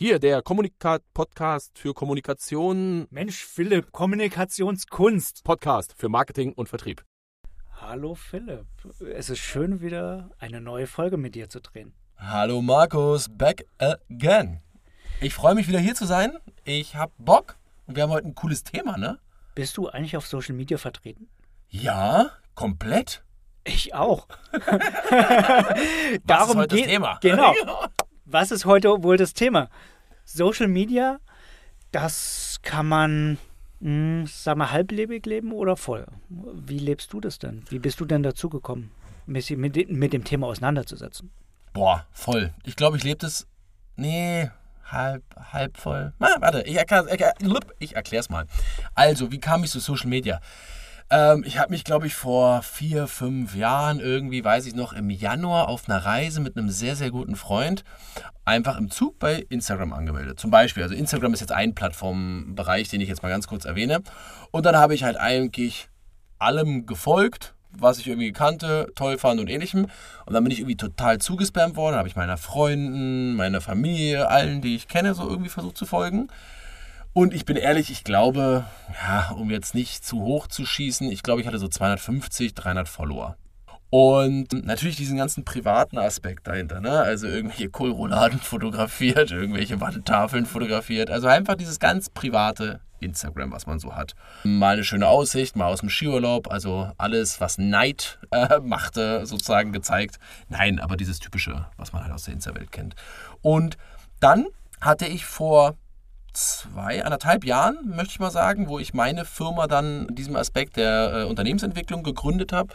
Hier, der Kommunikat-Podcast für Kommunikation. Mensch, Philipp, Kommunikationskunst. Podcast für Marketing und Vertrieb. Hallo Philipp, es ist schön, wieder eine neue Folge mit dir zu drehen. Hallo Markus, back again. Ich freue mich wieder hier zu sein. Ich habe Bock und wir haben heute ein cooles Thema, ne? Bist du eigentlich auf Social Media vertreten? Ja, komplett. Ich auch. Was ist heute das Thema? Genau. Was ist heute wohl das Thema? Social Media, das kann man, mh, hm, sag mal, halblebig leben oder voll? Wie lebst du das denn? Wie bist du denn dazu gekommen, mit, mit dem Thema auseinanderzusetzen? Boah, voll. Ich glaube, ich lebe das. Nee, halb, halb voll. Ah, warte, ich, erklär, ich erklär's mal. Also, wie kam ich zu Social Media? Ähm, ich habe mich, glaube ich, vor vier, fünf Jahren irgendwie, weiß ich noch, im Januar auf einer Reise mit einem sehr, sehr guten Freund einfach im Zug bei Instagram angemeldet. Zum Beispiel, also Instagram ist jetzt ein Plattformbereich, den ich jetzt mal ganz kurz erwähne. Und dann habe ich halt eigentlich allem gefolgt, was ich irgendwie kannte, toll fand und ähnlichem. Und dann bin ich irgendwie total zugespammt worden. Habe ich meiner Freunden, meiner Familie, allen, die ich kenne, so irgendwie versucht zu folgen. Und ich bin ehrlich, ich glaube, ja, um jetzt nicht zu hoch zu schießen, ich glaube, ich hatte so 250, 300 Follower. Und natürlich diesen ganzen privaten Aspekt dahinter, ne? Also irgendwelche Kohlrouladen fotografiert, irgendwelche Wandtafeln fotografiert. Also einfach dieses ganz private Instagram, was man so hat. Mal eine schöne Aussicht, mal aus dem Skiurlaub, also alles, was Neid äh, machte, sozusagen gezeigt. Nein, aber dieses typische, was man halt aus der Insta-Welt kennt. Und dann hatte ich vor zwei, anderthalb Jahren, möchte ich mal sagen, wo ich meine Firma dann in diesem Aspekt der äh, Unternehmensentwicklung gegründet habe,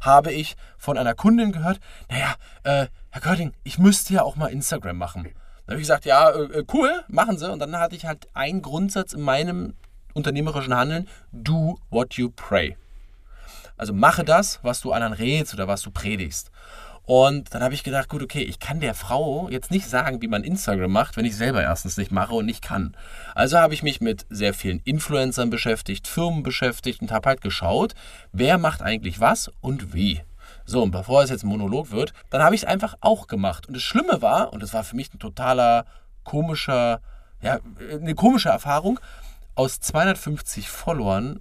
habe ich von einer Kundin gehört, naja, äh, Herr Körting, ich müsste ja auch mal Instagram machen. Dann habe ich gesagt, ja, äh, äh, cool, machen Sie. Und dann hatte ich halt einen Grundsatz in meinem unternehmerischen Handeln, do what you pray. Also mache das, was du anderen rätst oder was du predigst. Und dann habe ich gedacht, gut, okay, ich kann der Frau jetzt nicht sagen, wie man Instagram macht, wenn ich selber erstens nicht mache und nicht kann. Also habe ich mich mit sehr vielen Influencern beschäftigt, Firmen beschäftigt und habe halt geschaut, wer macht eigentlich was und wie. So, und bevor es jetzt ein Monolog wird, dann habe ich es einfach auch gemacht. Und das Schlimme war, und das war für mich ein totaler komischer, ja, eine komische Erfahrung, aus 250 Followern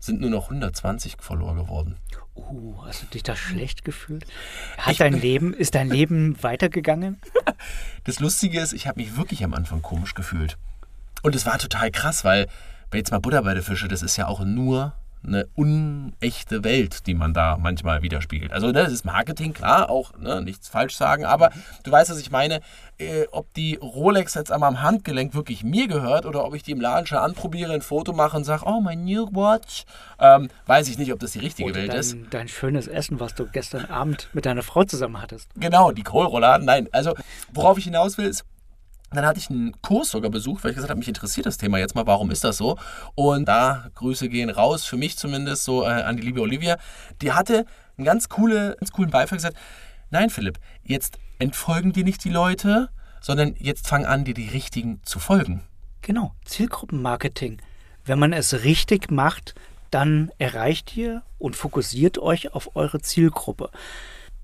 sind nur noch 120 Follower geworden. Uh, hast du dich da schlecht gefühlt? Hat dein Leben, ist dein Leben weitergegangen? Das Lustige ist, ich habe mich wirklich am Anfang komisch gefühlt. Und es war total krass, weil, wenn jetzt mal Butter bei der Fische, das ist ja auch nur eine unechte Welt, die man da manchmal widerspiegelt. Also ne, das ist Marketing, klar, auch ne, nichts falsch sagen, aber du weißt, was ich meine, äh, ob die Rolex jetzt einmal am Handgelenk wirklich mir gehört oder ob ich die im Laden schon anprobiere, ein Foto mache und sage, oh, mein New Watch, ähm, weiß ich nicht, ob das die richtige oder Welt dein, ist. Dein schönes Essen, was du gestern Abend mit deiner Frau zusammen hattest. Genau, die Kohlrouladen, nein. Also, worauf ich hinaus will, ist, dann hatte ich einen Kurs sogar besucht, weil ich gesagt habe, mich interessiert das Thema jetzt mal, warum ist das so? Und da Grüße gehen raus, für mich zumindest, so äh, an die liebe Olivia. Die hatte einen ganz, coole, ganz coolen Beifall gesagt, nein Philipp, jetzt entfolgen dir nicht die Leute, sondern jetzt fang an, dir die richtigen zu folgen. Genau, Zielgruppenmarketing. Wenn man es richtig macht, dann erreicht ihr und fokussiert euch auf eure Zielgruppe.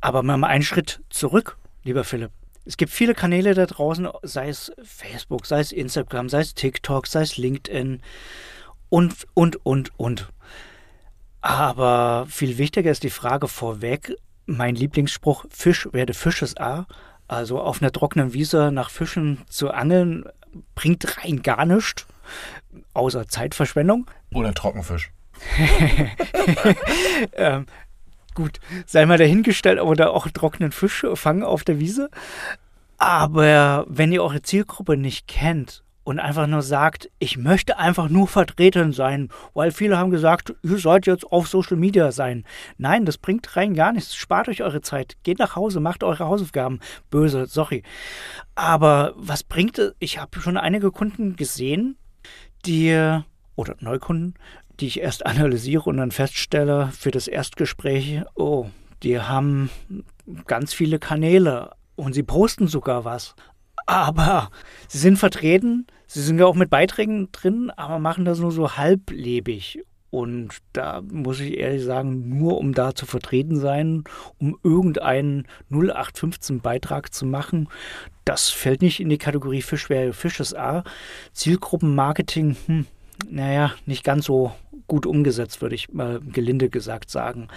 Aber mal einen Schritt zurück, lieber Philipp. Es gibt viele Kanäle da draußen, sei es Facebook, sei es Instagram, sei es TikTok, sei es LinkedIn und, und, und, und. Aber viel wichtiger ist die Frage vorweg, mein Lieblingsspruch, Fisch werde Fisches A. Also auf einer trockenen Wiese nach Fischen zu angeln, bringt rein gar nichts, außer Zeitverschwendung. Oder Trockenfisch. ähm, gut, sei mal dahingestellt, oder auch trockenen Fisch fangen auf der Wiese. Aber wenn ihr eure Zielgruppe nicht kennt und einfach nur sagt, ich möchte einfach nur vertreten sein, weil viele haben gesagt, ihr sollt jetzt auf Social Media sein. Nein, das bringt rein gar nichts. Spart euch eure Zeit. Geht nach Hause, macht eure Hausaufgaben. Böse, sorry. Aber was bringt es? Ich habe schon einige Kunden gesehen, die, oder Neukunden, die ich erst analysiere und dann feststelle für das Erstgespräch, oh, die haben ganz viele Kanäle und sie posten sogar was. Aber sie sind vertreten, sie sind ja auch mit Beiträgen drin, aber machen das nur so halblebig. Und da muss ich ehrlich sagen, nur um da zu vertreten sein, um irgendeinen 0815-Beitrag zu machen, das fällt nicht in die Kategorie Fisch wäre Fisches A. Zielgruppenmarketing, hm, naja, nicht ganz so gut umgesetzt, würde ich mal gelinde gesagt sagen.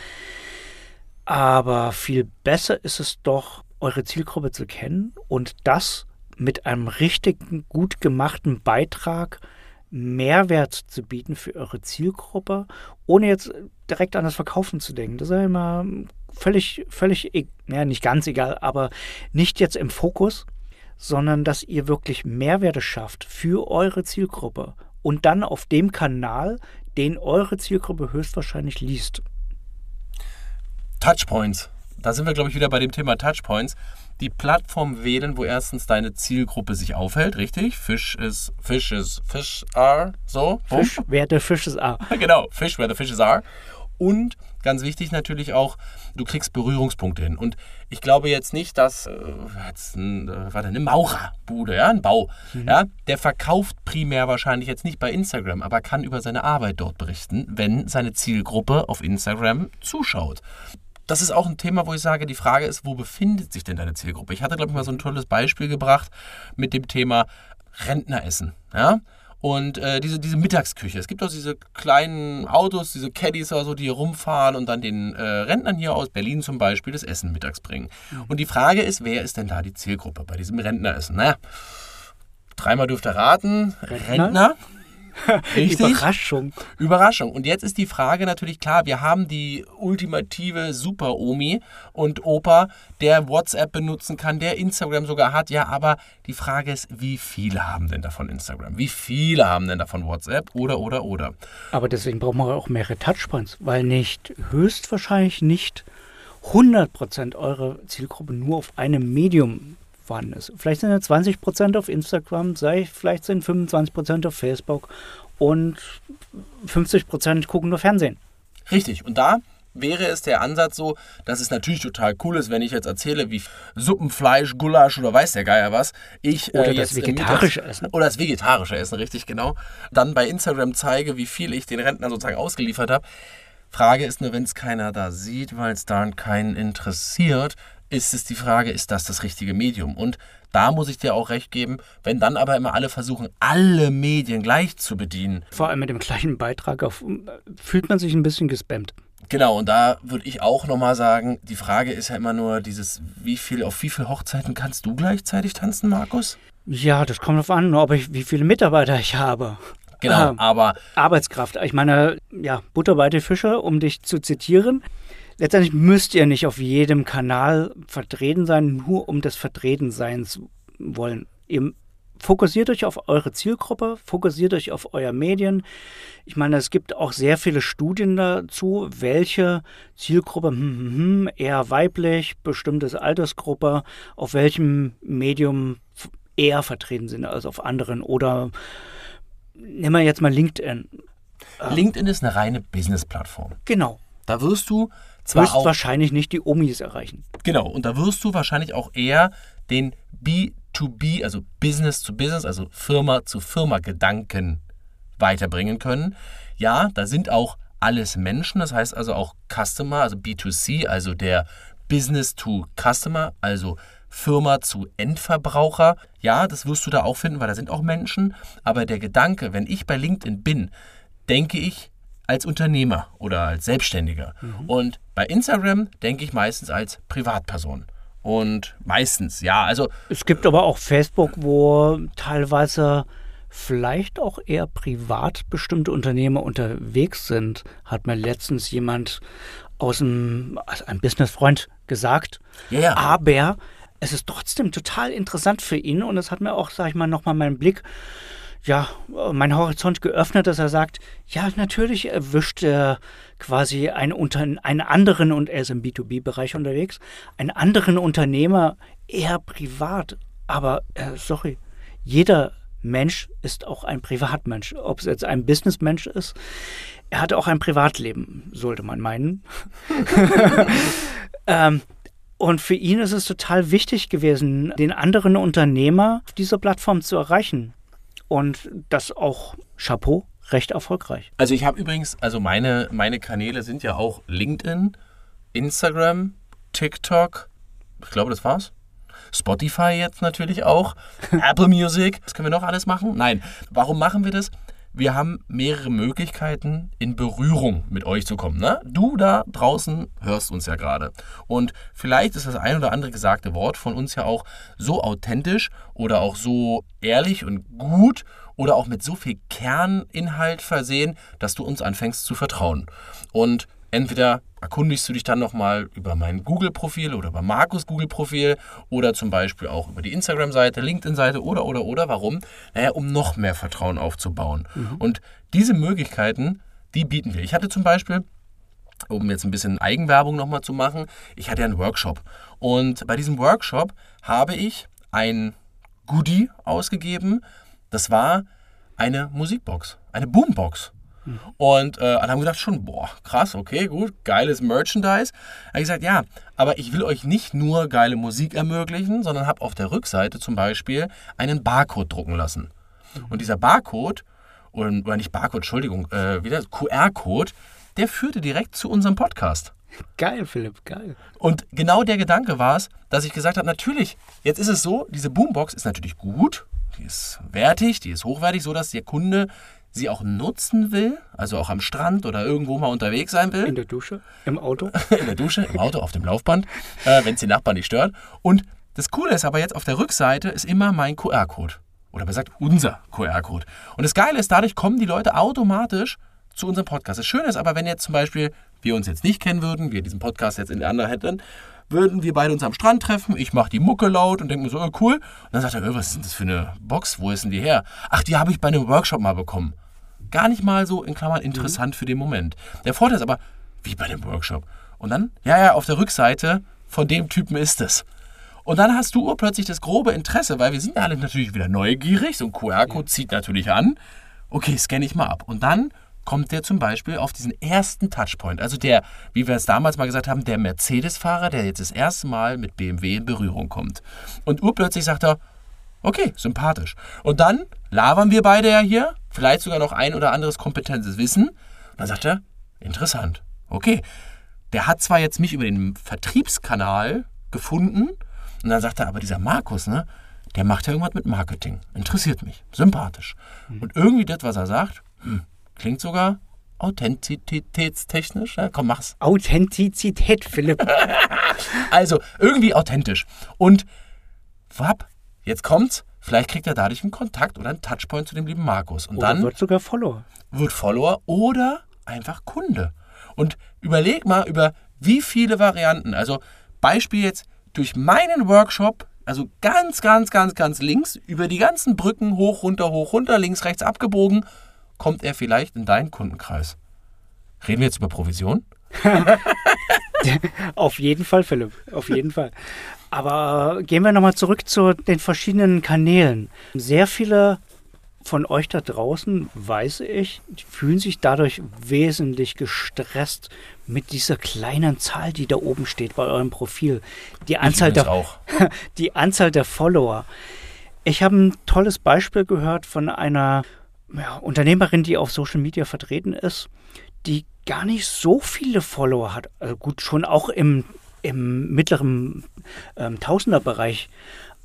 Aber viel besser ist es doch, eure Zielgruppe zu kennen und das mit einem richtigen, gut gemachten Beitrag Mehrwert zu bieten für eure Zielgruppe, ohne jetzt direkt an das Verkaufen zu denken. Das ist ja immer völlig, völlig, e-, ja, nicht ganz egal, aber nicht jetzt im Fokus, sondern dass ihr wirklich Mehrwerte schafft für eure Zielgruppe und dann auf dem Kanal, den eure Zielgruppe höchstwahrscheinlich liest. Touchpoints. Da sind wir, glaube ich, wieder bei dem Thema Touchpoints die Plattform wählen, wo erstens deine Zielgruppe sich aufhält, richtig? Fish is, Fish is, Fish are, so. Fish, wer der Fish is are. genau, Fish, where the fishes are. Und ganz wichtig natürlich auch, du kriegst Berührungspunkte hin. Und ich glaube jetzt nicht, dass äh, jetzt ein, äh, warte, eine Maurerbude, ja, ein Bau, mhm. ja, der verkauft primär wahrscheinlich jetzt nicht bei Instagram, aber kann über seine Arbeit dort berichten, wenn seine Zielgruppe auf Instagram zuschaut das ist auch ein Thema, wo ich sage, die Frage ist, wo befindet sich denn deine Zielgruppe? Ich hatte, glaube ich, mal so ein tolles Beispiel gebracht mit dem Thema Rentneressen. Ja? Und äh, diese, diese Mittagsküche. Es gibt auch diese kleinen Autos, diese Caddies oder so, die hier rumfahren und dann den äh, Rentnern hier aus Berlin zum Beispiel das Essen mittags bringen. Mhm. Und die Frage ist, wer ist denn da die Zielgruppe bei diesem Rentneressen? Naja, dreimal dürft ihr raten. Rentner. Rentner Richtig? Überraschung. Überraschung. Und jetzt ist die Frage natürlich klar, wir haben die ultimative Super-Omi und Opa, der WhatsApp benutzen kann, der Instagram sogar hat. Ja, aber die Frage ist, wie viele haben denn davon Instagram? Wie viele haben denn davon WhatsApp? Oder, oder, oder. Aber deswegen brauchen wir auch mehrere Touchpoints, weil nicht höchstwahrscheinlich nicht 100% eurer Zielgruppe nur auf einem Medium vorhanden ist. Vielleicht sind ja 20% auf Instagram, sei, vielleicht sind 25% auf Facebook und 50% gucken nur Fernsehen. Richtig. Und da wäre es der Ansatz so, dass es natürlich total cool ist, wenn ich jetzt erzähle, wie Suppenfleisch, Gulasch oder weiß der Geier was, ich äh, oder äh, das vegetarische Essen oder das vegetarische Essen, richtig genau, dann bei Instagram zeige, wie viel ich den Rentnern sozusagen ausgeliefert habe. Frage ist nur, wenn es keiner da sieht, weil es da keinen interessiert, ist es die Frage, ist das das richtige Medium? Und da muss ich dir auch recht geben, wenn dann aber immer alle versuchen, alle Medien gleich zu bedienen. Vor allem mit dem gleichen Beitrag auf, fühlt man sich ein bisschen gespammt. Genau, und da würde ich auch nochmal sagen, die Frage ist ja immer nur dieses, wie viel, auf wie viele Hochzeiten kannst du gleichzeitig tanzen, Markus? Ja, das kommt darauf an, ob ich, wie viele Mitarbeiter ich habe. Genau, aber. Arbeitskraft. Ich meine, ja, Butter bei Fische, um dich zu zitieren letztendlich müsst ihr nicht auf jedem Kanal vertreten sein, nur um des Vertretenseins wollen. Ihr fokussiert euch auf eure Zielgruppe, fokussiert euch auf euer Medien. Ich meine, es gibt auch sehr viele Studien dazu, welche Zielgruppe hm, hm, hm, eher weiblich, bestimmtes Altersgruppe, auf welchem Medium eher vertreten sind als auf anderen. Oder nehmen wir jetzt mal LinkedIn. LinkedIn ist eine reine Business-Plattform. Genau. Da wirst du zwar auch, wahrscheinlich nicht die Omis erreichen. Genau, und da wirst du wahrscheinlich auch eher den B2B, also Business to Business, also Firma zu Firma Gedanken weiterbringen können. Ja, da sind auch alles Menschen, das heißt also auch Customer, also B2C, also der Business to Customer, also Firma zu Endverbraucher. Ja, das wirst du da auch finden, weil da sind auch Menschen. Aber der Gedanke, wenn ich bei LinkedIn bin, denke ich als Unternehmer oder als Selbstständiger. Mhm. Und bei Instagram denke ich meistens als Privatperson. Und meistens, ja, also. Es gibt aber auch Facebook, wo teilweise vielleicht auch eher privat bestimmte Unternehmer unterwegs sind, hat mir letztens jemand aus dem, also ein Businessfreund gesagt. Ja, ja. Aber es ist trotzdem total interessant für ihn und es hat mir auch, sag ich mal, nochmal meinen Blick ja, mein Horizont geöffnet, dass er sagt, ja, natürlich erwischt er quasi einen, unter, einen anderen, und er ist im B2B-Bereich unterwegs, einen anderen Unternehmer eher privat. Aber, äh, sorry, jeder Mensch ist auch ein Privatmensch. Ob es jetzt ein Businessmensch ist, er hat auch ein Privatleben, sollte man meinen. ähm, und für ihn ist es total wichtig gewesen, den anderen Unternehmer auf dieser Plattform zu erreichen. Und das auch Chapeau, recht erfolgreich. Also ich habe übrigens, also meine, meine Kanäle sind ja auch LinkedIn, Instagram, TikTok, ich glaube, das war's. Spotify jetzt natürlich auch, Apple Music. Was können wir noch alles machen? Nein. Warum machen wir das? Wir haben mehrere Möglichkeiten, in Berührung mit euch zu kommen. Ne? Du da draußen hörst uns ja gerade. Und vielleicht ist das ein oder andere gesagte Wort von uns ja auch so authentisch oder auch so ehrlich und gut oder auch mit so viel Kerninhalt versehen, dass du uns anfängst zu vertrauen. Und entweder erkundigst du dich dann nochmal über mein Google-Profil oder über Markus Google-Profil oder zum Beispiel auch über die Instagram-Seite, LinkedIn-Seite oder, oder, oder. Warum? Naja, um noch mehr Vertrauen aufzubauen. Mhm. Und diese Möglichkeiten, die bieten wir. Ich hatte zum Beispiel, um jetzt ein bisschen Eigenwerbung nochmal zu machen, ich hatte einen Workshop. Und bei diesem Workshop habe ich ein Goodie ausgegeben. Das war eine Musikbox, eine Boombox. Und äh, alle haben gedacht schon, boah, krass, okay, gut, geiles Merchandise. Er hat gesagt, ja, aber ich will euch nicht nur geile Musik ermöglichen, sondern habe auf der Rückseite zum Beispiel einen Barcode drucken lassen. Und dieser Barcode, oder nicht Barcode, Entschuldigung, äh, wieder QR-Code, der führte direkt zu unserem Podcast. Geil, Philipp, geil. Und genau der Gedanke war es, dass ich gesagt habe, natürlich, jetzt ist es so, diese Boombox ist natürlich gut, die ist wertig, die ist hochwertig, so dass der Kunde sie auch nutzen will, also auch am Strand oder irgendwo mal unterwegs sein will. In der Dusche, im Auto. In der Dusche, im Auto, auf dem Laufband, äh, wenn es die Nachbarn nicht stört. Und das Coole ist aber jetzt, auf der Rückseite ist immer mein QR-Code. Oder besser gesagt, unser QR-Code. Und das Geile ist, dadurch kommen die Leute automatisch zu unserem Podcast. Das Schöne ist aber, wenn jetzt zum Beispiel wir uns jetzt nicht kennen würden, wir diesen Podcast jetzt in der anderen hätten, würden wir beide uns am Strand treffen. Ich mache die Mucke laut und denke mir so, oh, cool. Und dann sagt er, oh, was ist denn das für eine Box? Wo ist denn die her? Ach, die habe ich bei einem Workshop mal bekommen. Gar nicht mal so in Klammern interessant mhm. für den Moment. Der Vorteil ist aber, wie bei dem Workshop. Und dann, ja, ja, auf der Rückseite von dem Typen ist es. Und dann hast du plötzlich das grobe Interesse, weil wir sind alle natürlich wieder neugierig. So ein QR-Code zieht natürlich an. Okay, scanne ich mal ab. Und dann kommt der zum Beispiel auf diesen ersten Touchpoint. Also der, wie wir es damals mal gesagt haben, der Mercedes-Fahrer, der jetzt das erste Mal mit BMW in Berührung kommt. Und urplötzlich sagt er, okay, sympathisch. Und dann labern wir beide ja hier vielleicht sogar noch ein oder anderes kompetentes Wissen. Und dann sagt er, interessant. Okay. Der hat zwar jetzt mich über den Vertriebskanal gefunden, und dann sagt er, aber dieser Markus, ne, der macht ja irgendwas mit Marketing. Interessiert mich. Sympathisch. Mhm. Und irgendwie das, was er sagt, hm, klingt sogar authentizitätstechnisch. Ja, komm, mach's. Authentizität, Philipp. also, irgendwie authentisch. Und, wapp, jetzt kommt's. Vielleicht kriegt er dadurch einen Kontakt oder einen Touchpoint zu dem lieben Markus. Und oder dann wird sogar Follower. Wird Follower oder einfach Kunde. Und überleg mal über wie viele Varianten. Also Beispiel jetzt durch meinen Workshop, also ganz, ganz, ganz, ganz links, über die ganzen Brücken, hoch, runter, hoch, runter, links, rechts abgebogen, kommt er vielleicht in deinen Kundenkreis. Reden wir jetzt über Provision? Auf jeden Fall, Philipp. Auf jeden Fall. Aber gehen wir nochmal zurück zu den verschiedenen Kanälen. Sehr viele von euch da draußen, weiß ich, fühlen sich dadurch wesentlich gestresst mit dieser kleinen Zahl, die da oben steht bei eurem Profil. Die Anzahl, der, auch. die Anzahl der Follower. Ich habe ein tolles Beispiel gehört von einer ja, Unternehmerin, die auf Social Media vertreten ist, die gar nicht so viele Follower hat. Also gut, schon auch im im mittleren ähm, Tausenderbereich,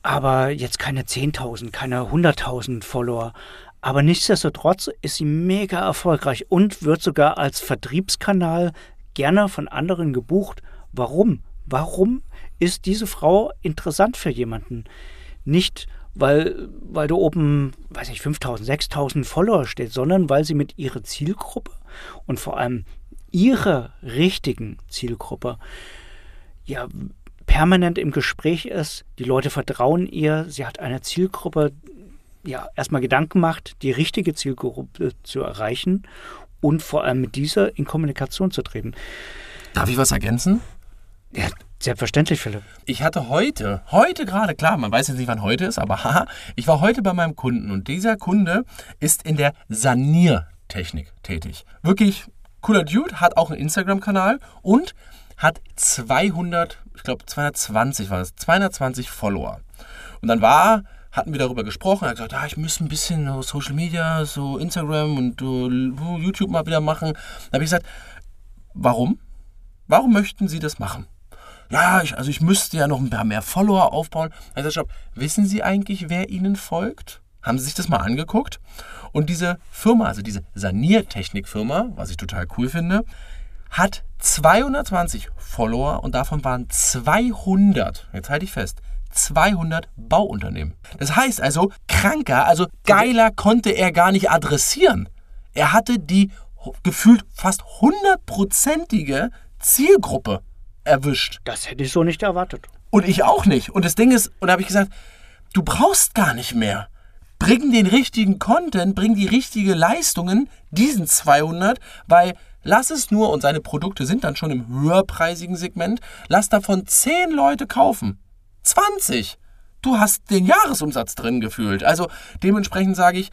aber jetzt keine 10.000, keine 100.000 Follower. Aber nichtsdestotrotz ist sie mega erfolgreich und wird sogar als Vertriebskanal gerne von anderen gebucht. Warum? Warum ist diese Frau interessant für jemanden? Nicht, weil, weil da oben, weiß ich, 5000, 6000 Follower steht, sondern weil sie mit ihrer Zielgruppe und vor allem ihrer richtigen Zielgruppe ja permanent im Gespräch ist. Die Leute vertrauen ihr. Sie hat eine Zielgruppe, ja, erstmal Gedanken macht, die richtige Zielgruppe zu erreichen und vor allem mit dieser in Kommunikation zu treten. Darf ich was ergänzen? Ja, selbstverständlich, Philipp. Ich hatte heute, heute gerade, klar, man weiß jetzt nicht, wann heute ist, aber haha, ich war heute bei meinem Kunden und dieser Kunde ist in der Saniertechnik tätig. Wirklich cooler Dude, hat auch einen Instagram-Kanal und hat 200, ich glaube 220 war es, 220 Follower. Und dann war hatten wir darüber gesprochen. Er hat gesagt, ah, ich muss ein bisschen so Social Media, so Instagram und so YouTube mal wieder machen. Da habe ich gesagt, warum? Warum möchten Sie das machen? Ja, ich, also ich müsste ja noch ein paar mehr Follower aufbauen. Also wissen Sie eigentlich, wer Ihnen folgt? Haben Sie sich das mal angeguckt? Und diese Firma, also diese Saniertechnikfirma, was ich total cool finde, hat 220 Follower und davon waren 200, jetzt halte ich fest, 200 Bauunternehmen. Das heißt also, kranker, also geiler konnte er gar nicht adressieren. Er hatte die gefühlt fast hundertprozentige Zielgruppe erwischt. Das hätte ich so nicht erwartet. Und ich auch nicht. Und das Ding ist, und da habe ich gesagt, du brauchst gar nicht mehr. Bring den richtigen Content, bring die richtige Leistungen, diesen 200, weil lass es nur, und seine Produkte sind dann schon im höherpreisigen Segment, lass davon 10 Leute kaufen. 20. Du hast den Jahresumsatz drin gefühlt. Also dementsprechend sage ich,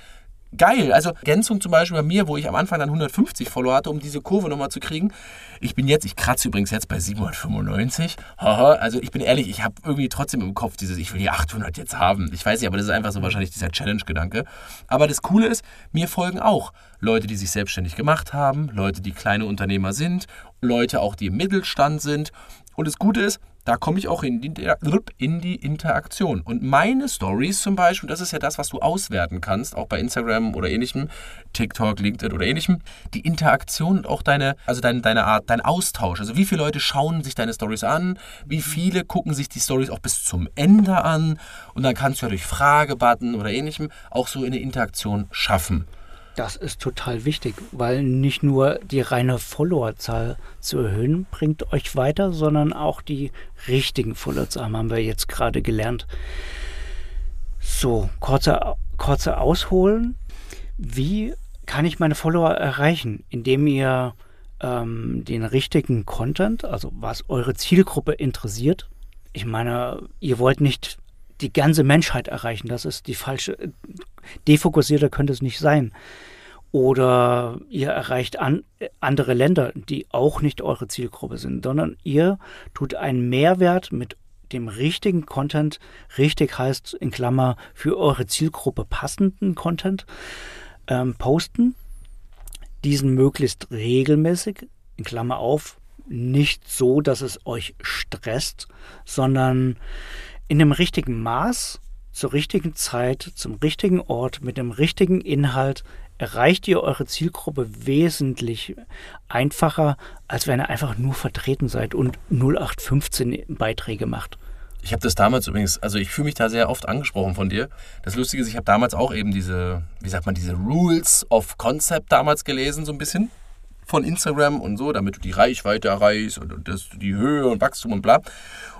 geil. Also Ergänzung zum Beispiel bei mir, wo ich am Anfang dann 150 Follower hatte, um diese Kurve nochmal zu kriegen. Ich bin jetzt, ich kratze übrigens jetzt bei 795. Also ich bin ehrlich, ich habe irgendwie trotzdem im Kopf dieses, ich will die 800 jetzt haben. Ich weiß nicht, aber das ist einfach so wahrscheinlich dieser Challenge-Gedanke. Aber das Coole ist, mir folgen auch Leute, die sich selbstständig gemacht haben, Leute, die kleine Unternehmer sind, Leute auch, die im Mittelstand sind. Und das Gute ist, da komme ich auch in die, in die Interaktion. Und meine Stories zum Beispiel, das ist ja das, was du auswerten kannst, auch bei Instagram oder ähnlichem, TikTok, LinkedIn oder ähnlichem, die Interaktion und auch deine, also deine, deine Art, dein Austausch. Also wie viele Leute schauen sich deine Stories an, wie viele gucken sich die Stories auch bis zum Ende an und dann kannst du ja durch Fragebutton oder ähnlichem auch so eine Interaktion schaffen. Das ist total wichtig, weil nicht nur die reine Followerzahl zu erhöhen bringt euch weiter, sondern auch die richtigen Followerzahlen haben wir jetzt gerade gelernt. So, kurzer, kurzer Ausholen. Wie kann ich meine Follower erreichen? Indem ihr ähm, den richtigen Content, also was eure Zielgruppe interessiert. Ich meine, ihr wollt nicht die ganze Menschheit erreichen. Das ist die falsche. Defokussierter könnte es nicht sein. Oder ihr erreicht an, andere Länder, die auch nicht eure Zielgruppe sind, sondern ihr tut einen Mehrwert mit dem richtigen Content, richtig heißt in Klammer für eure Zielgruppe passenden Content, ähm, posten. Diesen möglichst regelmäßig, in Klammer auf, nicht so, dass es euch stresst, sondern in dem richtigen Maß, zur richtigen Zeit, zum richtigen Ort, mit dem richtigen Inhalt erreicht ihr eure Zielgruppe wesentlich einfacher, als wenn ihr einfach nur vertreten seid und 0815 Beiträge macht. Ich habe das damals übrigens, also ich fühle mich da sehr oft angesprochen von dir. Das Lustige ist, ich habe damals auch eben diese, wie sagt man, diese Rules of Concept damals gelesen, so ein bisschen von Instagram und so, damit du die Reichweite erreichst und das, die Höhe und Wachstum und bla.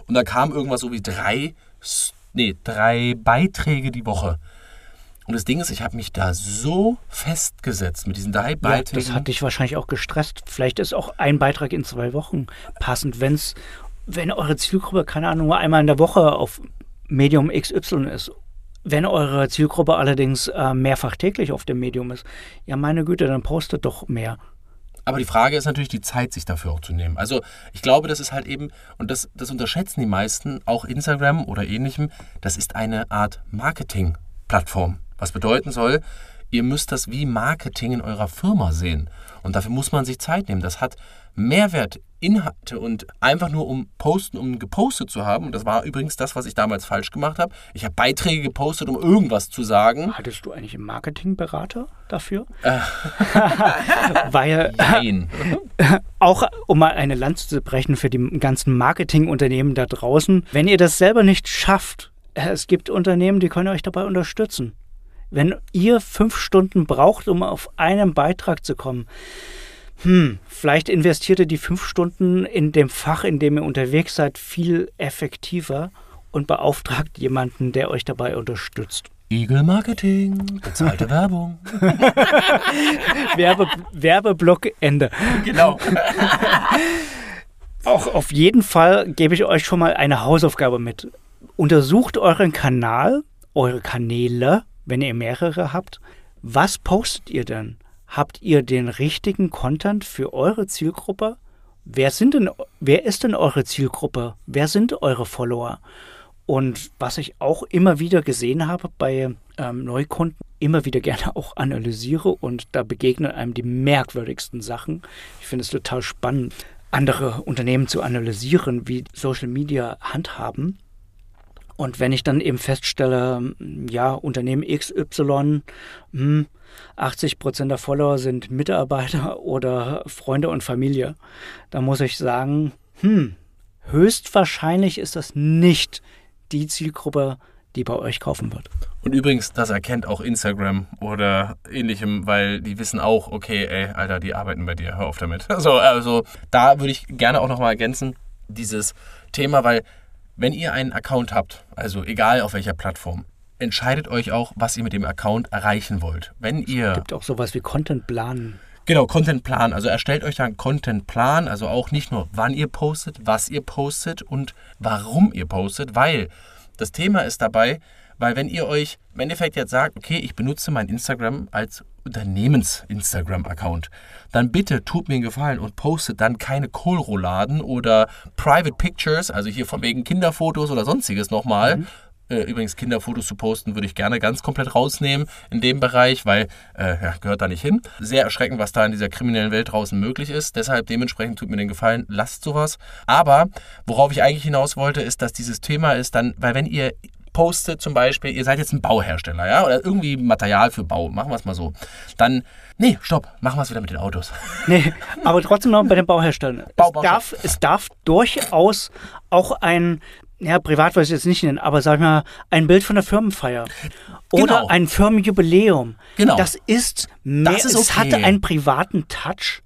Und da kam irgendwas so wie drei, nee, drei Beiträge die Woche. Und das Ding ist, ich habe mich da so festgesetzt mit diesen drei Beiträgen. Ja, das hat dich wahrscheinlich auch gestresst. Vielleicht ist auch ein Beitrag in zwei Wochen passend, wenn's, wenn eure Zielgruppe, keine Ahnung, nur einmal in der Woche auf Medium XY ist. Wenn eure Zielgruppe allerdings äh, mehrfach täglich auf dem Medium ist, ja meine Güte, dann postet doch mehr. Aber die Frage ist natürlich, die Zeit sich dafür auch zu nehmen. Also ich glaube, das ist halt eben, und das, das unterschätzen die meisten, auch Instagram oder ähnlichem, das ist eine Art Marketing-Plattform. Was bedeuten soll, ihr müsst das wie Marketing in eurer Firma sehen. Und dafür muss man sich Zeit nehmen. Das hat Mehrwert, Inhalte und einfach nur um posten, um gepostet zu haben. Und das war übrigens das, was ich damals falsch gemacht habe. Ich habe Beiträge gepostet, um irgendwas zu sagen. Hattest du eigentlich einen Marketingberater dafür? Äh. Weil Nein. auch um mal eine Lanze zu brechen für die ganzen Marketingunternehmen da draußen, wenn ihr das selber nicht schafft, es gibt Unternehmen, die können euch dabei unterstützen. Wenn ihr fünf Stunden braucht, um auf einen Beitrag zu kommen, hm, vielleicht investiert ihr die fünf Stunden in dem Fach, in dem ihr unterwegs seid, viel effektiver und beauftragt jemanden, der euch dabei unterstützt. Eagle Marketing, bezahlte Werbung. Werbe, Werbeblock Ende. Genau. Auch auf jeden Fall gebe ich euch schon mal eine Hausaufgabe mit. Untersucht euren Kanal, eure Kanäle wenn ihr mehrere habt, was postet ihr denn? Habt ihr den richtigen Content für eure Zielgruppe? Wer, sind denn, wer ist denn eure Zielgruppe? Wer sind eure Follower? Und was ich auch immer wieder gesehen habe bei ähm, Neukunden, immer wieder gerne auch analysiere und da begegnen einem die merkwürdigsten Sachen. Ich finde es total spannend, andere Unternehmen zu analysieren, wie Social Media handhaben. Und wenn ich dann eben feststelle, ja, Unternehmen XY, hm, 80 Prozent der Follower sind Mitarbeiter oder Freunde und Familie, dann muss ich sagen, hm, höchstwahrscheinlich ist das nicht die Zielgruppe, die bei euch kaufen wird. Und übrigens, das erkennt auch Instagram oder ähnlichem, weil die wissen auch, okay, ey, Alter, die arbeiten bei dir, hör auf damit. Also, also da würde ich gerne auch nochmal ergänzen, dieses Thema, weil wenn ihr einen Account habt, also egal auf welcher Plattform, entscheidet euch auch, was ihr mit dem Account erreichen wollt. Wenn ihr. Es gibt auch sowas wie Contentplan. Genau, Contentplan. Also erstellt euch da einen Contentplan, also auch nicht nur, wann ihr postet, was ihr postet und warum ihr postet, weil das Thema ist dabei, weil wenn ihr euch im Endeffekt jetzt sagt, okay, ich benutze mein Instagram als Unternehmens-Instagram-Account, dann bitte tut mir einen Gefallen und postet dann keine Kohlrouladen oder Private Pictures, also hier von wegen Kinderfotos oder sonstiges nochmal, mhm. Äh, übrigens, Kinderfotos zu posten würde ich gerne ganz komplett rausnehmen in dem Bereich, weil äh, ja, gehört da nicht hin. Sehr erschreckend, was da in dieser kriminellen Welt draußen möglich ist. Deshalb dementsprechend tut mir den Gefallen, lasst sowas. Aber worauf ich eigentlich hinaus wollte, ist, dass dieses Thema ist dann, weil wenn ihr postet zum Beispiel, ihr seid jetzt ein Bauhersteller, ja, oder irgendwie Material für Bau, machen wir es mal so, dann, nee, stopp, machen wir es wieder mit den Autos. Nee, aber trotzdem noch bei den Bauherstellern. Bau, es, darf, es darf durchaus auch ein ja, privat weiß ich jetzt nicht nennen, aber sag mal, ein Bild von der Firmenfeier oder genau. ein Firmenjubiläum. Genau. Das ist mehr, das ist okay. es hatte einen privaten Touch.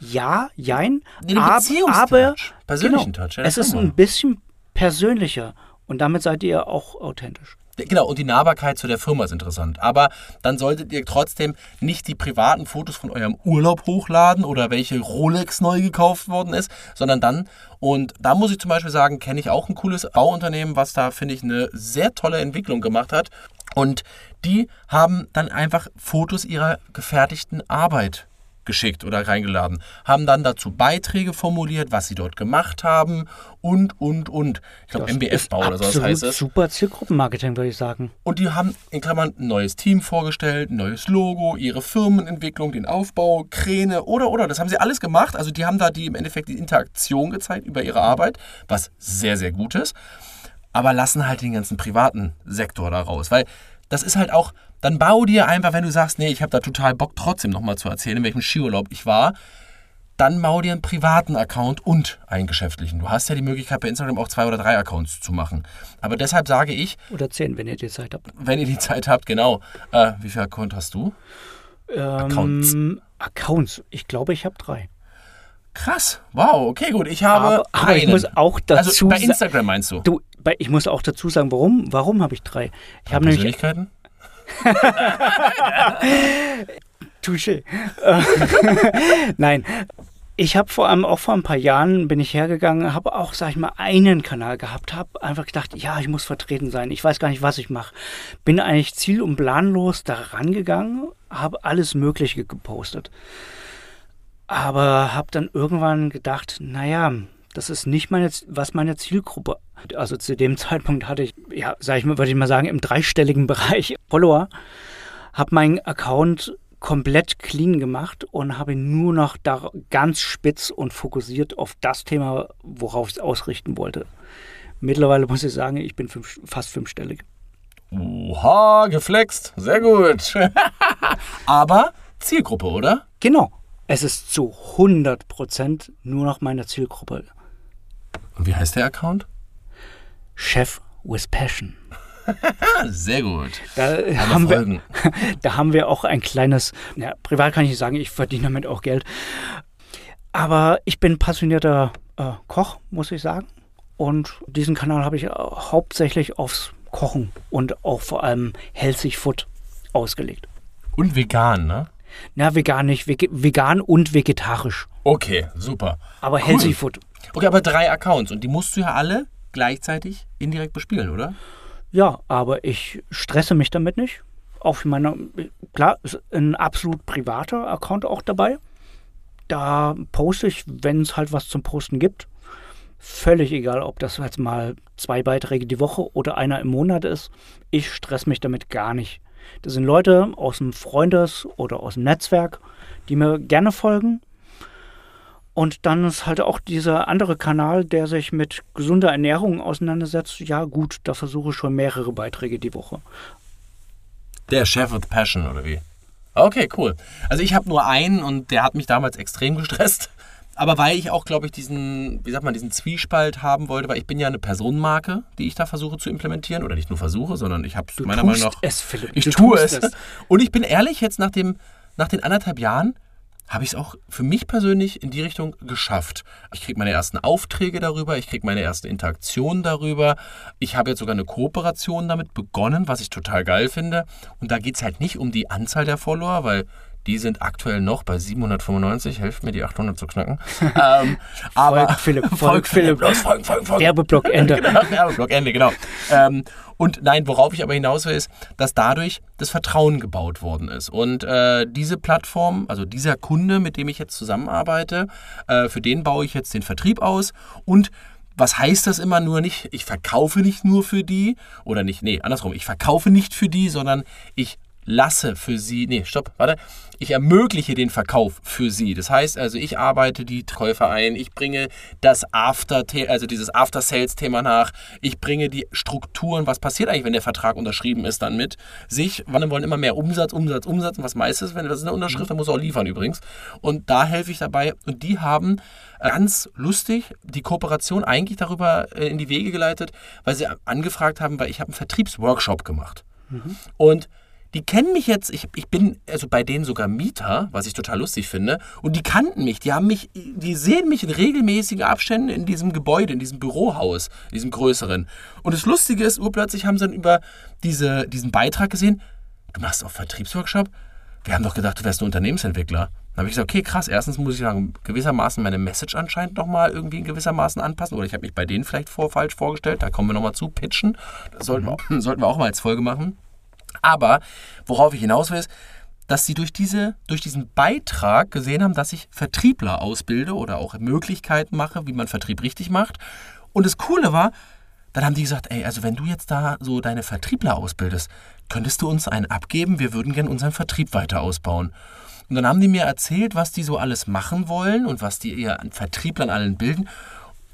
Ja, jein, aber, aber persönlichen genau, Touch. Ja, es ist ein bisschen persönlicher und damit seid ihr auch authentisch. Genau, und die Nahbarkeit zu der Firma ist interessant. Aber dann solltet ihr trotzdem nicht die privaten Fotos von eurem Urlaub hochladen oder welche Rolex neu gekauft worden ist, sondern dann, und da muss ich zum Beispiel sagen, kenne ich auch ein cooles Bauunternehmen, was da, finde ich, eine sehr tolle Entwicklung gemacht hat. Und die haben dann einfach Fotos ihrer gefertigten Arbeit geschickt oder reingeladen, haben dann dazu Beiträge formuliert, was sie dort gemacht haben und, und, und. Ich glaube, MBF-Bau oder so heißt es. Super Zielgruppenmarketing, würde ich sagen. Und die haben in Klammern ein neues Team vorgestellt, ein neues Logo, ihre Firmenentwicklung, den Aufbau, Kräne oder, oder. Das haben sie alles gemacht. Also die haben da die im Endeffekt die Interaktion gezeigt über ihre Arbeit, was sehr, sehr gut ist. Aber lassen halt den ganzen privaten Sektor da raus. Weil das ist halt auch, dann bau dir einfach, wenn du sagst, nee, ich habe da total Bock trotzdem nochmal zu erzählen, in welchem Skiurlaub ich war, dann bau dir einen privaten Account und einen geschäftlichen. Du hast ja die Möglichkeit bei Instagram auch zwei oder drei Accounts zu machen. Aber deshalb sage ich. Oder zehn, wenn ihr die Zeit habt. Wenn ihr die Zeit habt, genau. Äh, wie viele Accounts hast du? Ähm, Accounts. Accounts. Ich glaube, ich habe drei. Krass. Wow, okay, gut. Ich habe. Aber, aber ich muss auch dazu. Also bei Instagram meinst du? Du, bei, ich muss auch dazu sagen, warum? Warum habe ich drei? Ich habe nämlich. Touché. Nein. Ich habe vor allem auch vor ein paar Jahren bin ich hergegangen, habe auch, sag ich mal, einen Kanal gehabt, habe einfach gedacht, ja, ich muss vertreten sein. Ich weiß gar nicht, was ich mache. Bin eigentlich ziel- und planlos da rangegangen, habe alles Mögliche gepostet. Aber habe dann irgendwann gedacht, naja, das ist nicht meine, was meine Zielgruppe. Also zu dem Zeitpunkt hatte ich, ja, sag ich mal, würde ich mal sagen, im dreistelligen Bereich Follower. Habe meinen Account komplett clean gemacht und habe nur noch da ganz spitz und fokussiert auf das Thema, worauf ich es ausrichten wollte. Mittlerweile muss ich sagen, ich bin fünf, fast fünfstellig. Oha, geflext. Sehr gut. Aber Zielgruppe, oder? Genau. Es ist zu 100% nur noch meine Zielgruppe. Und wie heißt der Account? Chef with Passion. Sehr gut. Da haben, wir, da haben wir auch ein kleines, ja, privat kann ich nicht sagen, ich verdiene damit auch Geld. Aber ich bin passionierter äh, Koch, muss ich sagen. Und diesen Kanal habe ich hauptsächlich aufs Kochen und auch vor allem Healthy Food ausgelegt. Und vegan, ne? Na, vegan nicht. vegan und vegetarisch. Okay, super. Aber cool. Healthy Food. Okay, aber drei Accounts und die musst du ja alle gleichzeitig indirekt bespielen, oder? Ja, aber ich stresse mich damit nicht. Auf meiner, klar, ist ein absolut privater Account auch dabei. Da poste ich, wenn es halt was zum Posten gibt. völlig egal, ob das jetzt mal zwei Beiträge die Woche oder einer im Monat ist. Ich stress mich damit gar nicht. Das sind Leute aus dem Freundes- oder aus dem Netzwerk, die mir gerne folgen. Und dann ist halt auch dieser andere Kanal, der sich mit gesunder Ernährung auseinandersetzt. Ja, gut, da versuche ich schon mehrere Beiträge die Woche. Der Chef with Passion, oder wie? Okay, cool. Also ich habe nur einen und der hat mich damals extrem gestresst. Aber weil ich auch, glaube ich, diesen, wie sagt man, diesen Zwiespalt haben wollte, weil ich bin ja eine Personenmarke, die ich da versuche zu implementieren. Oder nicht nur versuche, sondern ich habe es meiner Meinung nach. Es, Philipp. Ich du tue tust es. Und ich bin ehrlich, jetzt nach, dem, nach den anderthalb Jahren habe ich es auch für mich persönlich in die Richtung geschafft. Ich kriege meine ersten Aufträge darüber, ich kriege meine ersten Interaktionen darüber. Ich habe jetzt sogar eine Kooperation damit begonnen, was ich total geil finde. Und da geht es halt nicht um die Anzahl der Follower, weil die sind aktuell noch bei 795. Helft mir, die 800 zu knacken. ähm, aber Folgt Philipp, folgt Philipp. Los, folgen, folgen, folgen. Werbeblock Ende. genau, Werbeblock Ende, genau. Ähm, und nein, worauf ich aber hinaus will, ist, dass dadurch das Vertrauen gebaut worden ist. Und äh, diese Plattform, also dieser Kunde, mit dem ich jetzt zusammenarbeite, äh, für den baue ich jetzt den Vertrieb aus und was heißt das immer nur nicht? Ich verkaufe nicht nur für die oder nicht, nee, andersrum, ich verkaufe nicht für die, sondern ich lasse für sie, nee, stopp, warte, ich ermögliche den Verkauf für sie. Das heißt also, ich arbeite die Käufer ein, ich bringe das After, also dieses After-Sales-Thema nach, ich bringe die Strukturen, was passiert eigentlich, wenn der Vertrag unterschrieben ist, dann mit sich. Wann wollen immer mehr Umsatz, Umsatz, Umsatz und was meistens, wenn das ist eine Unterschrift, dann muss er auch liefern übrigens. Und da helfe ich dabei und die haben ganz lustig die Kooperation eigentlich darüber in die Wege geleitet, weil sie angefragt haben, weil ich habe einen Vertriebsworkshop gemacht. Mhm. Und die kennen mich jetzt, ich, ich bin also bei denen sogar Mieter, was ich total lustig finde, und die kannten mich, die haben mich, die sehen mich in regelmäßigen Abständen in diesem Gebäude, in diesem Bürohaus, in diesem größeren. Und das Lustige ist, urplötzlich haben sie dann über diese, diesen Beitrag gesehen, du machst auch Vertriebsworkshop? Wir haben doch gedacht, du wärst ein Unternehmensentwickler. Dann habe ich gesagt, okay, krass, erstens muss ich sagen, gewissermaßen meine Message anscheinend nochmal irgendwie in gewissermaßen anpassen. Oder ich habe mich bei denen vielleicht vor, falsch vorgestellt, da kommen wir nochmal zu, pitchen. Das sollten, wir, sollten wir auch mal als Folge machen. Aber worauf ich hinaus will, ist, dass sie durch, diese, durch diesen Beitrag gesehen haben, dass ich Vertriebler ausbilde oder auch Möglichkeiten mache, wie man Vertrieb richtig macht. Und das Coole war, dann haben die gesagt, ey, also wenn du jetzt da so deine Vertriebler ausbildest, könntest du uns einen abgeben? Wir würden gerne unseren Vertrieb weiter ausbauen. Und dann haben die mir erzählt, was die so alles machen wollen und was die ihr an Vertrieblern allen bilden.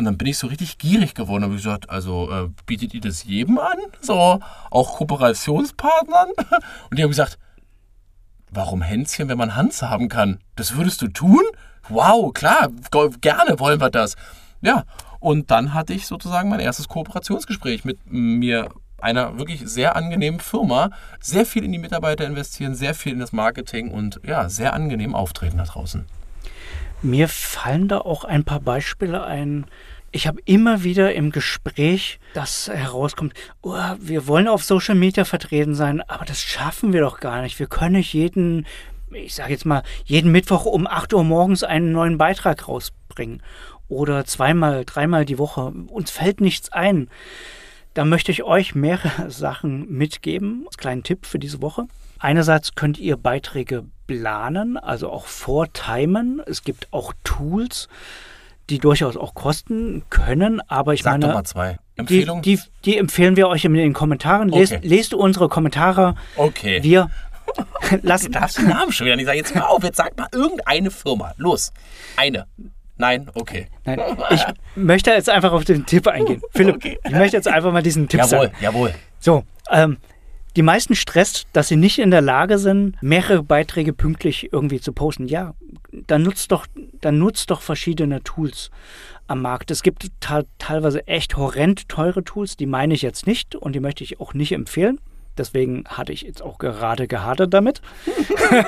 Und dann bin ich so richtig gierig geworden habe gesagt, also äh, bietet ihr das jedem an? So, auch Kooperationspartnern? Und die haben gesagt, warum Hänschen, wenn man Hans haben kann? Das würdest du tun? Wow, klar, gerne wollen wir das. Ja, und dann hatte ich sozusagen mein erstes Kooperationsgespräch mit mir einer wirklich sehr angenehmen Firma, sehr viel in die Mitarbeiter investieren, sehr viel in das Marketing und ja, sehr angenehm auftreten da draußen. Mir fallen da auch ein paar Beispiele ein. Ich habe immer wieder im Gespräch, dass herauskommt, oh, wir wollen auf Social Media vertreten sein, aber das schaffen wir doch gar nicht. Wir können nicht jeden, ich sage jetzt mal, jeden Mittwoch um 8 Uhr morgens einen neuen Beitrag rausbringen. Oder zweimal, dreimal die Woche. Uns fällt nichts ein. Da möchte ich euch mehrere Sachen mitgeben. Als kleinen Tipp für diese Woche. Einerseits könnt ihr Beiträge planen, also auch vortimen. Es gibt auch Tools, die durchaus auch kosten können, aber ich Sag meine. Doch mal zwei. Empfehlungen? Die, die, die, empfehlen wir euch in den Kommentaren. Lest, okay. lest unsere Kommentare. Okay. Wir lassen. Du darfst den Namen schon wieder nicht sagen. Jetzt hör auf, jetzt sag mal irgendeine Firma. Los. Eine. Nein, okay. Nein, ich möchte jetzt einfach auf den Tipp eingehen. Philipp, okay. ich möchte jetzt einfach mal diesen Tipp jawohl, sagen. Jawohl, jawohl. So, ähm, die meisten stresst, dass sie nicht in der Lage sind, mehrere Beiträge pünktlich irgendwie zu posten. Ja, dann nutzt doch, dann nutzt doch verschiedene Tools am Markt. Es gibt teilweise echt horrend teure Tools, die meine ich jetzt nicht und die möchte ich auch nicht empfehlen. Deswegen hatte ich jetzt auch gerade gehadert damit.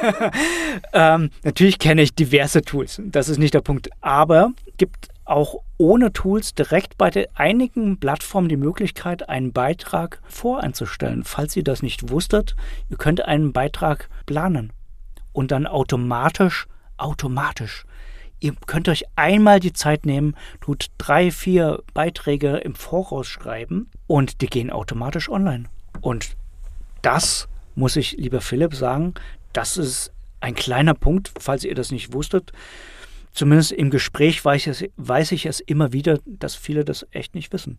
ähm, natürlich kenne ich diverse Tools, das ist nicht der Punkt. Aber gibt auch ohne Tools direkt bei einigen Plattformen die Möglichkeit, einen Beitrag voreinzustellen. Falls ihr das nicht wusstet, ihr könnt einen Beitrag planen und dann automatisch, automatisch, ihr könnt euch einmal die Zeit nehmen, tut drei, vier Beiträge im Voraus schreiben und die gehen automatisch online. Und das muss ich, lieber Philipp, sagen, das ist ein kleiner Punkt, falls ihr das nicht wusstet zumindest im Gespräch weiß ich, es, weiß ich es immer wieder, dass viele das echt nicht wissen.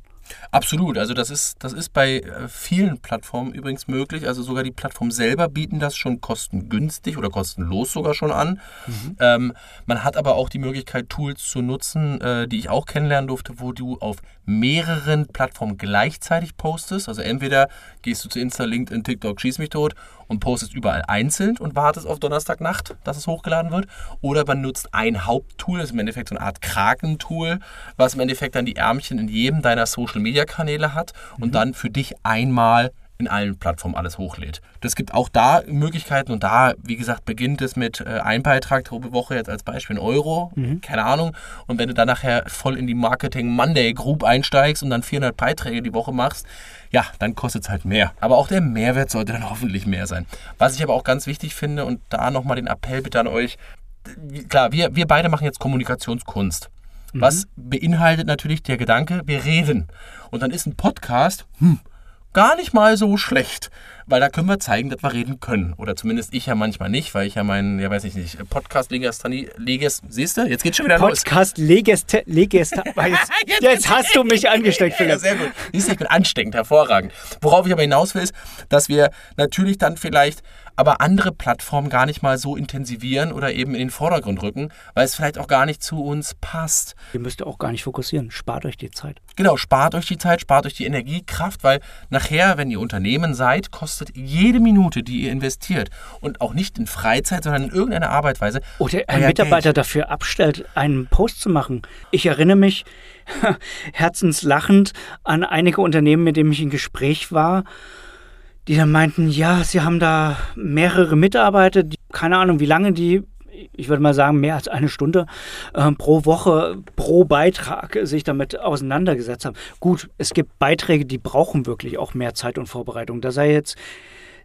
Absolut, also das ist, das ist bei äh, vielen Plattformen übrigens möglich. Also sogar die Plattformen selber bieten das schon kostengünstig oder kostenlos sogar schon an. Mhm. Ähm, man hat aber auch die Möglichkeit, Tools zu nutzen, äh, die ich auch kennenlernen durfte, wo du auf mehreren Plattformen gleichzeitig postest. Also entweder gehst du zu Insta, LinkedIn, TikTok, schieß mich tot und postest überall einzeln und wartest auf Donnerstagnacht, dass es hochgeladen wird. Oder man nutzt ein Haupttool, das ist im Endeffekt so eine Art Kraken-Tool, was im Endeffekt dann die Ärmchen in jedem deiner Social-Media-Kanäle hat und mhm. dann für dich einmal in allen Plattformen alles hochlädt. Das gibt auch da Möglichkeiten und da, wie gesagt, beginnt es mit äh, ein Beitrag pro Woche jetzt als Beispiel ein Euro, mhm. keine Ahnung. Und wenn du dann nachher voll in die Marketing Monday Group einsteigst und dann 400 Beiträge die Woche machst, ja, dann kostet es halt mehr. Aber auch der Mehrwert sollte dann hoffentlich mehr sein. Was ich aber auch ganz wichtig finde und da nochmal den Appell bitte an euch, klar, wir, wir beide machen jetzt Kommunikationskunst. Was mhm. beinhaltet natürlich der Gedanke, wir reden. Und dann ist ein Podcast, hm, gar nicht mal so schlecht, weil da können wir zeigen, dass wir reden können. Oder zumindest ich ja manchmal nicht, weil ich ja meinen, ja weiß ich nicht, Podcast Legastani, Leges, siehst du, jetzt geht's schon wieder Podcast los. Podcast Legest, Legest, jetzt, jetzt hast du mich angesteckt, Philipp. Ja, sehr gut. Siehst du, ich bin ansteckend, hervorragend. Worauf ich aber hinaus will, ist, dass wir natürlich dann vielleicht aber andere Plattformen gar nicht mal so intensivieren oder eben in den Vordergrund rücken, weil es vielleicht auch gar nicht zu uns passt. Ihr müsst auch gar nicht fokussieren. Spart euch die Zeit. Genau, spart euch die Zeit, spart euch die Energiekraft, weil nachher, wenn ihr Unternehmen seid, kostet jede Minute, die ihr investiert und auch nicht in Freizeit, sondern in irgendeiner Arbeitsweise. Oder ein Mitarbeiter Geld. dafür abstellt, einen Post zu machen. Ich erinnere mich herzenslachend an einige Unternehmen, mit denen ich in Gespräch war die dann meinten, ja, sie haben da mehrere Mitarbeiter, die, keine Ahnung, wie lange die, ich würde mal sagen, mehr als eine Stunde äh, pro Woche, pro Beitrag sich damit auseinandergesetzt haben. Gut, es gibt Beiträge, die brauchen wirklich auch mehr Zeit und Vorbereitung. Da sei jetzt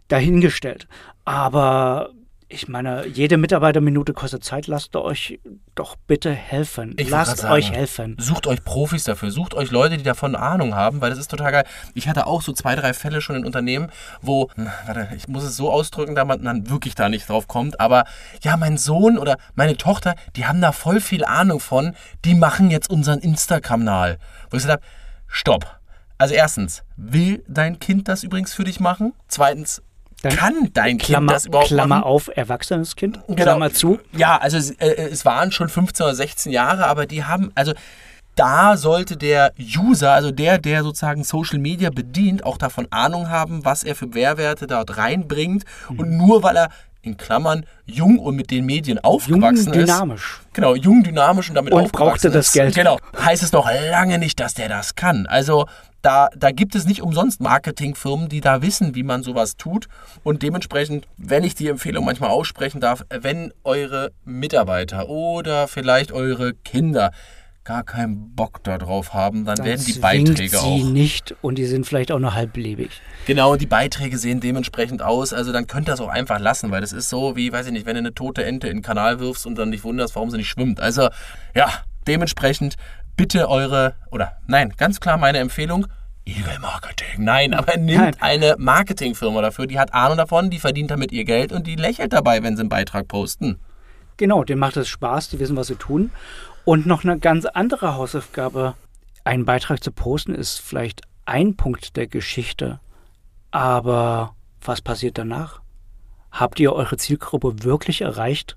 dahingestellt. Aber ich meine, jede Mitarbeiterminute kostet Zeit. Lasst euch doch bitte helfen. Ich Lasst sagen, euch helfen. Sucht euch Profis dafür. Sucht euch Leute, die davon Ahnung haben, weil das ist total geil. Ich hatte auch so zwei, drei Fälle schon in Unternehmen, wo, hm, warte, ich muss es so ausdrücken, damit man dann wirklich da nicht drauf kommt. Aber ja, mein Sohn oder meine Tochter, die haben da voll viel Ahnung von. Die machen jetzt unseren Instagram-Kanal. Wo ich gesagt habe, stopp. Also erstens, will dein Kind das übrigens für dich machen? Zweitens, dann kann dein Klammer, Kind das überhaupt Klammer machen? auf, erwachsenes Kind, genau. Klammer zu. Ja, also äh, es waren schon 15 oder 16 Jahre, aber die haben, also da sollte der User, also der, der sozusagen Social Media bedient, auch davon Ahnung haben, was er für Mehrwerte dort reinbringt. Mhm. Und nur weil er in Klammern jung und mit den Medien aufgewachsen jung, dynamisch. ist. Genau, jung, dynamisch und damit und aufgewachsen brauchte das Geld. Genau, heißt es noch lange nicht, dass der das kann. Also da, da gibt es nicht umsonst Marketingfirmen, die da wissen, wie man sowas tut. Und dementsprechend, wenn ich die Empfehlung manchmal aussprechen darf, wenn eure Mitarbeiter oder vielleicht eure Kinder gar keinen Bock darauf haben, dann, dann werden die Beiträge sie auch. nicht und die sind vielleicht auch nur halblebig. Genau, die Beiträge sehen dementsprechend aus. Also dann könnt ihr das auch einfach lassen, weil das ist so wie, weiß ich nicht, wenn du eine tote Ente in den Kanal wirfst und dann dich wunderst, warum sie nicht schwimmt. Also ja, dementsprechend bitte eure, oder nein, ganz klar meine Empfehlung, E-Mail-Marketing. Nein, aber nimmt Nein. eine Marketingfirma dafür, die hat Ahnung davon, die verdient damit ihr Geld und die lächelt dabei, wenn sie einen Beitrag posten. Genau, denen macht es Spaß, die wissen, was sie tun. Und noch eine ganz andere Hausaufgabe. Einen Beitrag zu posten ist vielleicht ein Punkt der Geschichte. Aber was passiert danach? Habt ihr eure Zielgruppe wirklich erreicht?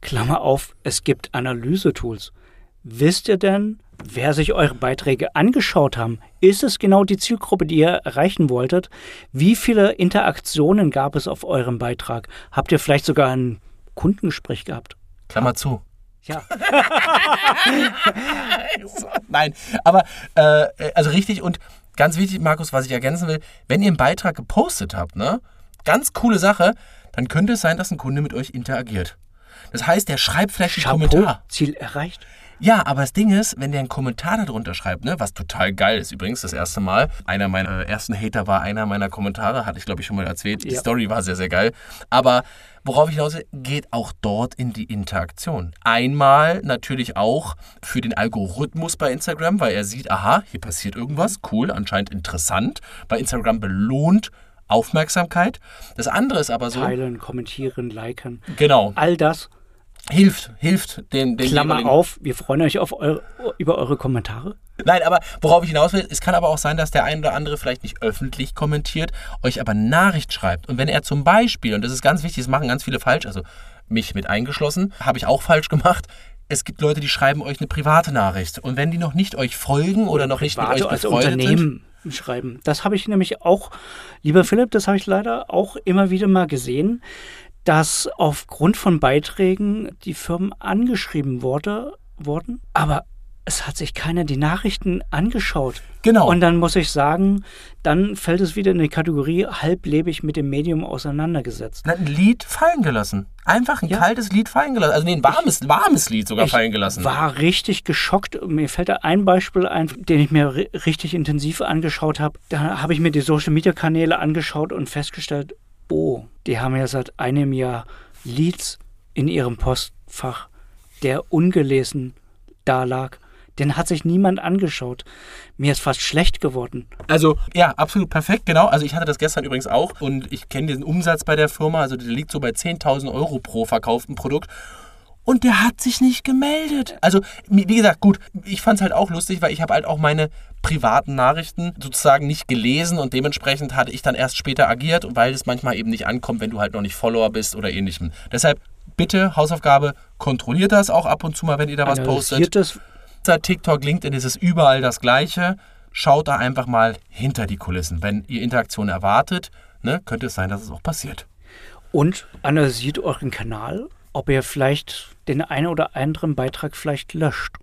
Klammer auf, es gibt Analysetools. Wisst ihr denn, wer sich eure Beiträge angeschaut haben? Ist es genau die Zielgruppe, die ihr erreichen wolltet? Wie viele Interaktionen gab es auf eurem Beitrag? Habt ihr vielleicht sogar ein Kundengespräch gehabt? Klammer zu. Ja. Nein, aber äh, also richtig und ganz wichtig, Markus, was ich ergänzen will, wenn ihr einen Beitrag gepostet habt, ne, ganz coole Sache, dann könnte es sein, dass ein Kunde mit euch interagiert. Das heißt, der schreibt vielleicht einen Chapeau, Kommentar. Ziel erreicht. Ja, aber das Ding ist, wenn der einen Kommentar darunter schreibt, ne, was total geil ist übrigens, das erste Mal. Einer meiner äh, ersten Hater war einer meiner Kommentare, hatte ich glaube ich schon mal erzählt. Die Story war sehr, sehr geil. Aber worauf ich hinaus will, geht auch dort in die Interaktion. Einmal natürlich auch für den Algorithmus bei Instagram, weil er sieht, aha, hier passiert irgendwas, cool, anscheinend interessant. Bei Instagram belohnt Aufmerksamkeit. Das andere ist aber so. Teilen, kommentieren, liken. Genau. All das hilft, hilft den, den Klammer auf, wir freuen euch auf eure, über eure Kommentare. Nein, aber worauf ich hinaus will, es kann aber auch sein, dass der ein oder andere vielleicht nicht öffentlich kommentiert, euch aber Nachricht schreibt. Und wenn er zum Beispiel, und das ist ganz wichtig, das machen ganz viele falsch, also mich mit eingeschlossen, habe ich auch falsch gemacht. Es gibt Leute, die schreiben euch eine private Nachricht. Und wenn die noch nicht euch folgen oder noch nicht mit euch als befreundet sind, Unternehmen schreiben. Das habe ich nämlich auch, lieber Philipp, das habe ich leider auch immer wieder mal gesehen, dass aufgrund von Beiträgen die Firmen angeschrieben wurde, wurden, aber es hat sich keiner die Nachrichten angeschaut. Genau. Und dann muss ich sagen, dann fällt es wieder in die Kategorie halblebig mit dem Medium auseinandergesetzt. hat ein Lied fallen gelassen. Einfach ein Ja. kaltes Lied fallen gelassen. Also nee, ein warmes, warmes Lied sogar Ich fallen gelassen. war richtig geschockt. Mir fällt da ein Beispiel ein, den ich mir ri- richtig intensiv angeschaut habe. Da habe ich mir die Social Media Kanäle angeschaut und festgestellt, oh, die haben ja seit einem Jahr Leads in ihrem Postfach, der ungelesen da lag. Den hat sich niemand angeschaut. Mir ist fast schlecht geworden. Also, ja, absolut perfekt, genau. Also, ich hatte das gestern übrigens auch und ich kenne diesen Umsatz bei der Firma. Also, der liegt so bei 10.000 Euro pro verkauften Produkt. Und der hat sich nicht gemeldet. Also, wie gesagt, gut, ich fand es halt auch lustig, weil ich habe halt auch meine privaten Nachrichten sozusagen nicht gelesen und dementsprechend hatte ich dann erst später agiert, weil es manchmal eben nicht ankommt, wenn du halt noch nicht Follower bist oder ähnlichem. Deshalb bitte, Hausaufgabe, kontrolliert das auch ab und zu mal, wenn ihr da was postet. Das Insta, TikTok, LinkedIn ist es überall das Gleiche. Schaut da einfach mal hinter die Kulissen. Wenn ihr Interaktion erwartet, ne, könnte es sein, dass es auch passiert. und analysiert euren Kanal, ob ihr vielleicht den einen oder anderen Beitrag vielleicht löscht.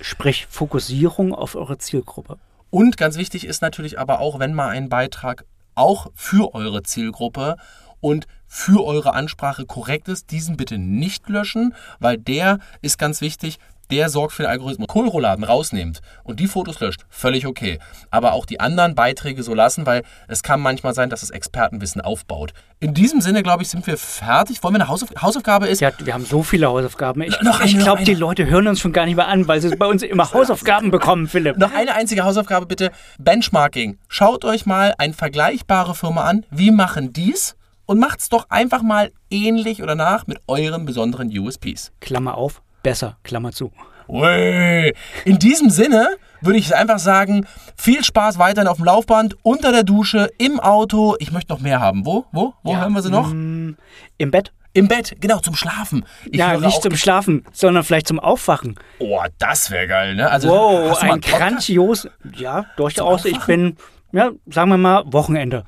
Sprich Fokussierung auf eure Zielgruppe. Und ganz wichtig ist natürlich aber auch, wenn mal ein Beitrag auch für eure Zielgruppe und für eure Ansprache korrekt ist, diesen bitte nicht löschen, weil der ist ganz wichtig. Der sorgt für den Algorithmus. Kohlrouladen rausnehmt und die Fotos löscht, völlig okay. Aber auch die anderen Beiträge so lassen, weil es kann manchmal sein, dass das Expertenwissen aufbaut. In diesem Sinne, glaube ich, sind wir fertig. Wollen wir eine Hausauf Hausaufgabe ist, Ja, wir haben so viele Hausaufgaben. Ich, Noch ich glaube, die. Leute hören uns schon gar nicht mehr an, weil sie bei uns immer Hausaufgaben bekommen, Philipp. Noch eine einzige Hausaufgabe bitte. Benchmarking. Schaut euch mal eine vergleichbare Firma an. Wie machen die's? Und macht's doch einfach mal ähnlich oder nach mit euren besonderen USPs. Klammer auf, besser, Klammer zu. Ui. In diesem Sinne würde ich einfach sagen, viel Spaß weiterhin auf dem Laufband, unter der Dusche, im Auto. Ich möchte noch mehr haben. Wo? Wo? Wo hören wir sie noch? Im Bett? Im Bett, genau, zum Schlafen. Ich ja, nicht zum Schlafen, sondern vielleicht zum Aufwachen. Oh, das wäre geil, ne? Also, Wow, ein grandios. Ja, durchaus. Ich bin, ja, sagen wir mal, Wochenende.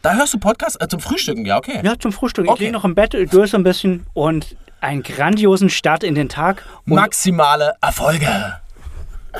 Da hörst du Podcast äh, zum Frühstücken, ja, okay. Ja, zum Frühstück. Ich Okay. liege noch im Bett, döse ein bisschen und einen grandiosen Start in den Tag. Und Maximale Erfolge.